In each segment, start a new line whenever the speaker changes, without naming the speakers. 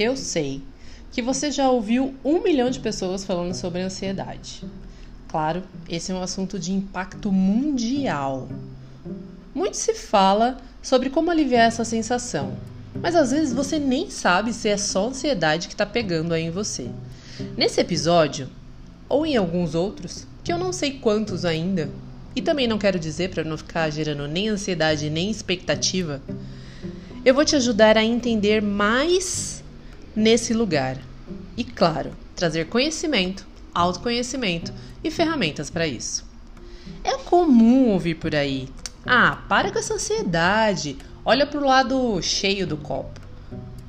Eu sei que você já ouviu um milhão de pessoas falando sobre ansiedade. Claro, esse é um assunto de impacto mundial. Muito se fala sobre como aliviar essa sensação, mas às vezes você nem sabe se é só ansiedade que está pegando aí em você. Nesse episódio, ou em alguns outros, que eu não sei quantos ainda, e também não quero dizer para não ficar gerando nem ansiedade nem expectativa, eu vou te ajudar a entender mais nesse lugar. E claro, trazer conhecimento, autoconhecimento e ferramentas para isso. É comum ouvir por aí: "Ah, para com essa ansiedade. Olha pro lado cheio do copo".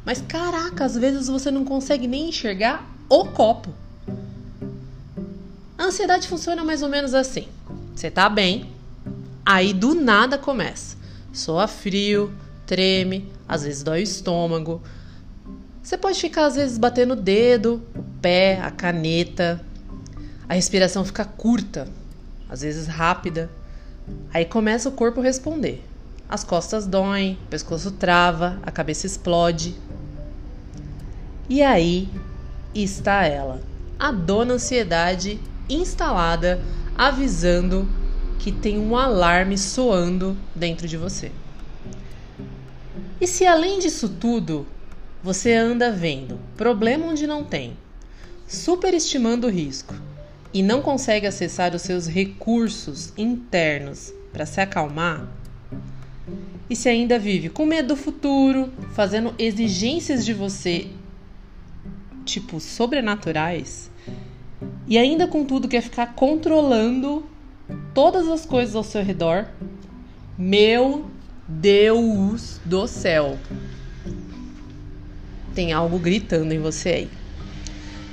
Mas caraca, às vezes você não consegue nem enxergar o copo. A ansiedade funciona mais ou menos assim. Você tá bem, aí do nada começa. Soa frio, treme, às vezes dói o estômago. Você pode ficar às vezes batendo o dedo, o pé, a caneta. A respiração fica curta, às vezes rápida. Aí começa o corpo a responder. As costas doem, o pescoço trava, a cabeça explode. E aí está ela, a dona ansiedade instalada, avisando que tem um alarme soando dentro de você. E se além disso tudo você anda vendo. Problema onde não tem, superestimando o risco. E não consegue acessar os seus recursos internos para se acalmar, e se ainda vive com medo do futuro, fazendo exigências de você tipo sobrenaturais, e ainda com tudo quer ficar controlando todas as coisas ao seu redor, meu Deus do céu. Tem algo gritando em você aí.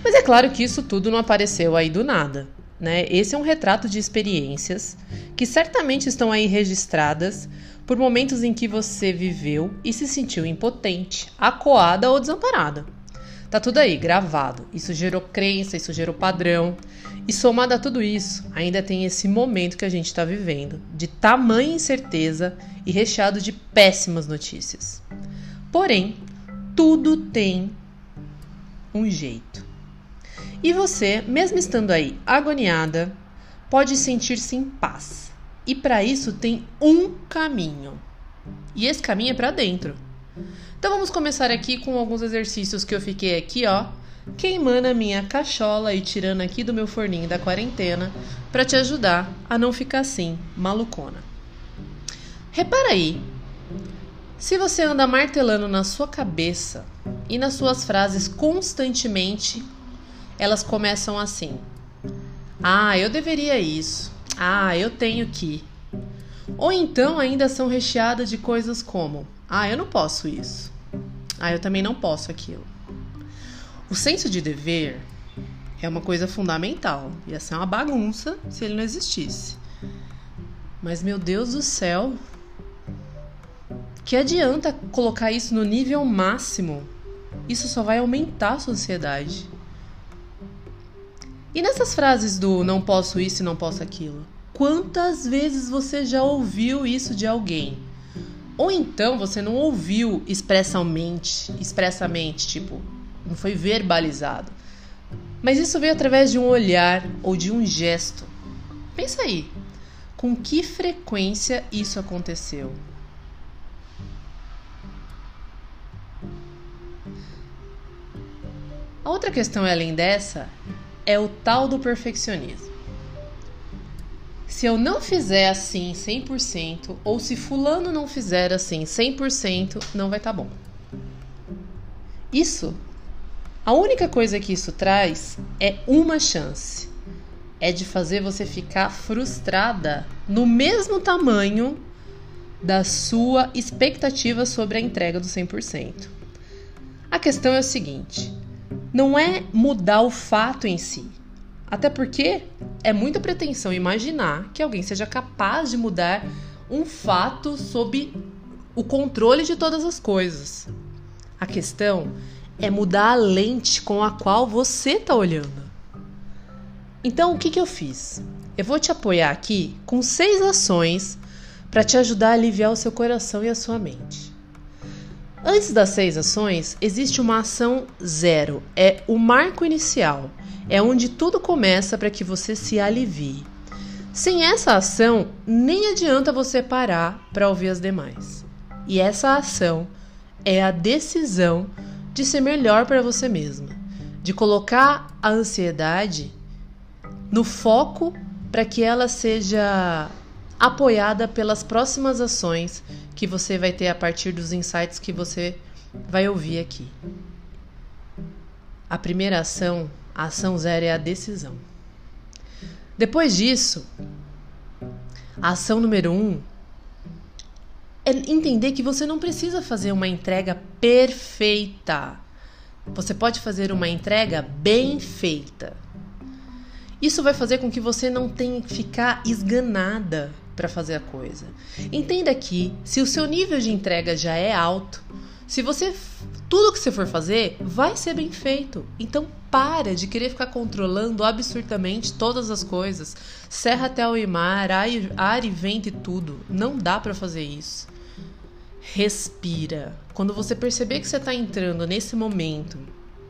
Mas é claro que isso tudo não apareceu aí do nada. Né? Esse é um retrato de experiências que certamente estão aí registradas por momentos em que você viveu e se sentiu impotente, acuada ou desamparada. Tá tudo aí, gravado. Isso gerou crença, isso gerou padrão. E somado a tudo isso, ainda tem esse momento que a gente está vivendo, de tamanha incerteza e recheado de péssimas notícias. Porém, tudo tem um jeito. E você, mesmo estando aí agoniada, pode sentir-se em paz. E para isso tem um caminho. E esse caminho é para dentro. Então vamos começar aqui com alguns exercícios que eu fiquei aqui, ó, queimando a minha cachola e tirando aqui do meu forninho da quarentena para te ajudar a não ficar assim, malucona. Repara aí, se você anda martelando na sua cabeça e nas suas frases constantemente, elas começam assim: Ah, eu deveria isso. Ah, eu tenho que. Ou então ainda são recheadas de coisas como: ah, eu não posso isso. Ah, eu também não posso aquilo. O senso de dever é uma coisa fundamental. Ia ser uma bagunça se ele não existisse. Mas, meu Deus do céu, que adianta colocar isso no nível máximo? Isso só vai aumentar a sua ansiedade. E nessas frases do não posso isso e não posso aquilo? Quantas vezes você já ouviu isso de alguém? Ou então você não ouviu expressamente, expressamente, tipo, não foi verbalizado. Mas isso veio através de um olhar ou de um gesto. Pensa aí, com que frequência isso aconteceu? Outra questão além dessa é o tal do perfeccionismo se eu não fizer assim 100%, ou se fulano não fizer assim 100%, não vai estar tá bom. Isso, a única coisa que isso traz é uma chance. É de fazer você ficar frustrada no mesmo tamanho da sua expectativa sobre a entrega do 100%. A questão é o seguinte: não é mudar o fato em si, até porque é muita pretensão imaginar que alguém seja capaz de mudar um fato sob o controle de todas as coisas. A questão é mudar a lente com a qual você está olhando. Então, o que, que eu fiz? Eu vou te apoiar aqui com seis ações para te ajudar a aliviar o seu coração e a sua mente. Antes das seis ações, existe uma ação zero. É o marco inicial. É onde tudo começa para que você se alivie. Sem essa ação, nem adianta você parar para ouvir as demais. E essa ação é a decisão de ser melhor para você mesma, de colocar a ansiedade no foco para que ela seja apoiada pelas próximas ações que você vai ter a partir dos insights que você vai ouvir aqui. A primeira ação, a ação zero, é a decisão. Depois disso, a ação número um é entender que você não precisa fazer uma entrega perfeita. Você pode fazer uma entrega bem feita. Isso vai fazer com que você não tenha que ficar esganada para fazer a coisa. Entenda que se o seu nível de entrega já é alto, se você tudo que você for fazer vai ser bem feito. Então para de querer ficar controlando absurdamente todas as coisas. Serra até o mar, ar e vento e tudo. Não dá para fazer isso. Respira. Quando você perceber que você está entrando nesse momento,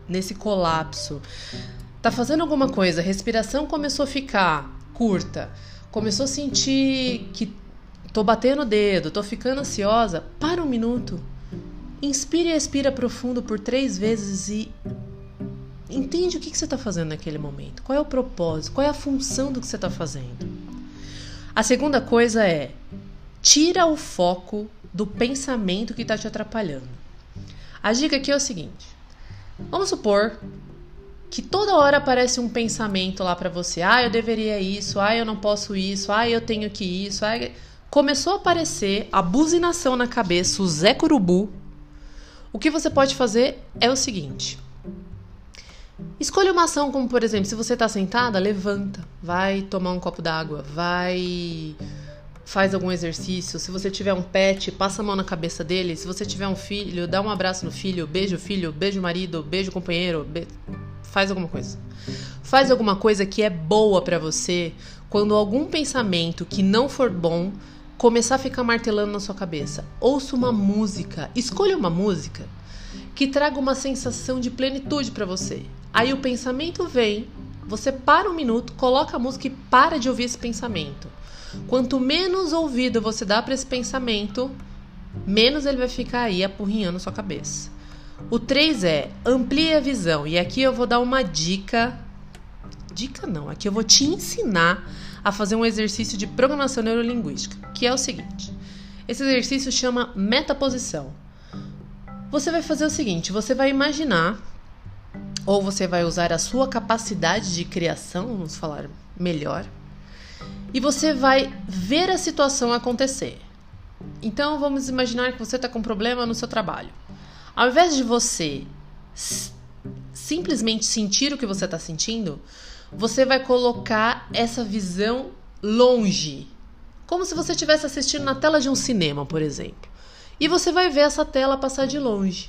nesse colapso, tá fazendo alguma coisa, a respiração começou a ficar curta, começou a sentir que tô batendo o dedo, tô ficando ansiosa, para um minuto. Inspira e expira profundo por três vezes e entende o que, que você está fazendo naquele momento. Qual é o propósito? Qual é a função do que você está fazendo? A segunda coisa é tira o foco do pensamento que está te atrapalhando. A dica aqui é o seguinte: vamos supor que toda hora aparece um pensamento lá para você. Ah, eu deveria isso. Ah, eu não posso isso. Ah, eu tenho que isso. Ah, começou a aparecer a buzinação na cabeça, o Zé Curubu. O que você pode fazer é o seguinte: escolha uma ação como, por exemplo, se você está sentada, levanta, vai tomar um copo d'água, vai faz algum exercício. Se você tiver um pet, passa a mão na cabeça dele. Se você tiver um filho, dá um abraço no filho, beija o filho, beija o marido, beija o companheiro, be faz alguma coisa. Faz alguma coisa que é boa para você quando algum pensamento que não for bom começar a ficar martelando na sua cabeça. Ouça uma música, escolha uma música que traga uma sensação de plenitude para você. Aí o pensamento vem, você para um minuto, coloca a música e para de ouvir esse pensamento. Quanto menos ouvido você dá para esse pensamento, menos ele vai ficar aí apurrinhando sua cabeça. O 3 é amplie a visão. E aqui eu vou dar uma dica. Dica não, aqui eu vou te ensinar a fazer um exercício de programação neurolinguística, que é o seguinte. Esse exercício chama metaposição. Você vai fazer o seguinte, você vai imaginar ou você vai usar a sua capacidade de criação, vamos falar melhor, e você vai ver a situação acontecer. Então vamos imaginar que você está com um problema no seu trabalho. Ao invés de você simplesmente sentir o que você está sentindo, você vai colocar essa visão longe, como se você estivesse assistindo na tela de um cinema, por exemplo. E você vai ver essa tela passar de longe,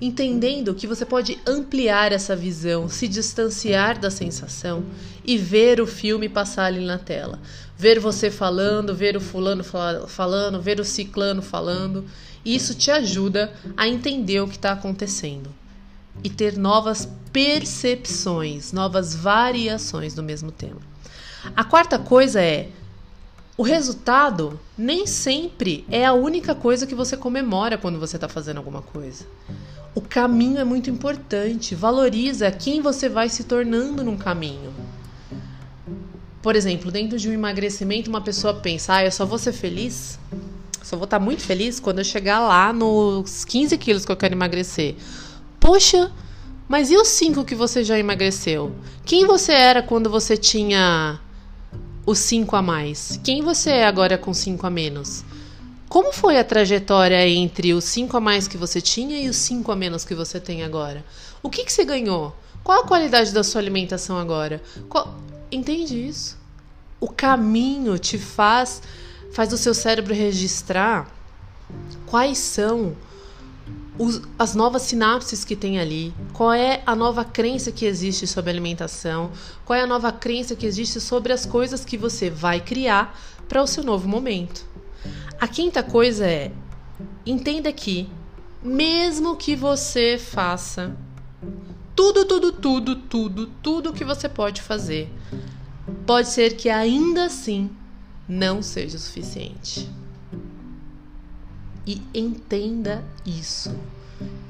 entendendo que você pode ampliar essa visão, se distanciar da sensação e ver o filme passar ali na tela. Ver você falando, ver o fulano falando, ver o ciclano falando isso te ajuda a entender o que está acontecendo e ter novas percepções, novas variações do mesmo tema. A quarta coisa é o resultado nem sempre é a única coisa que você comemora quando você está fazendo alguma coisa. O caminho é muito importante. Valoriza quem você vai se tornando num caminho. Por exemplo, dentro de um emagrecimento, uma pessoa pensa: ah, eu só vou ser feliz só vou estar muito feliz quando eu chegar lá nos 15 quilos que eu quero emagrecer. Poxa, mas e os 5 que você já emagreceu? Quem você era quando você tinha os 5 a mais? Quem você é agora com 5 a menos? Como foi a trajetória entre os 5 a mais que você tinha e os 5 a menos que você tem agora? O que, que você ganhou? Qual a qualidade da sua alimentação agora? Qual... Entende isso? O caminho te faz faz o seu cérebro registrar quais são os, as novas sinapses que tem ali, qual é a nova crença que existe sobre alimentação, qual é a nova crença que existe sobre as coisas que você vai criar para o seu novo momento. A quinta coisa é entenda que mesmo que você faça tudo, tudo, tudo, tudo, tudo que você pode fazer, pode ser que ainda assim não seja o suficiente. E entenda isso.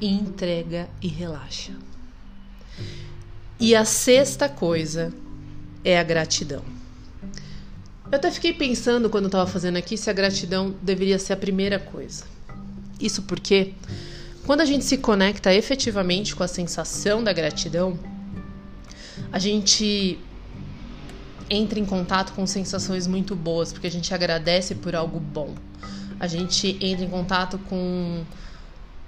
E entrega e relaxa. E a sexta coisa é a gratidão. Eu até fiquei pensando quando estava fazendo aqui se a gratidão deveria ser a primeira coisa. Isso porque quando a gente se conecta efetivamente com a sensação da gratidão, a gente entra em contato com sensações muito boas, porque a gente agradece por algo bom. A gente entra em contato com,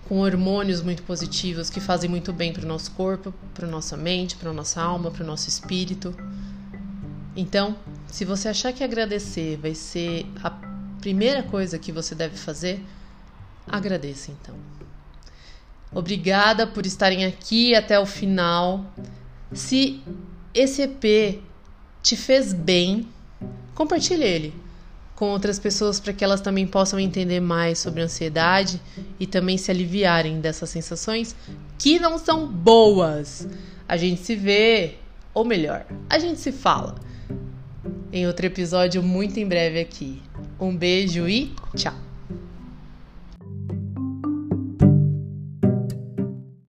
com hormônios muito positivos que fazem muito bem para o nosso corpo, para nossa mente, para nossa alma, para o nosso espírito. Então, se você achar que agradecer vai ser a primeira coisa que você deve fazer, agradeça então. Obrigada por estarem aqui até o final. Se esse EP te fez bem, compartilhe ele com outras pessoas para que elas também possam entender mais sobre ansiedade e também se aliviarem dessas sensações que não são boas. A gente se vê, ou melhor, a gente se fala em outro episódio muito em breve aqui. Um beijo e tchau!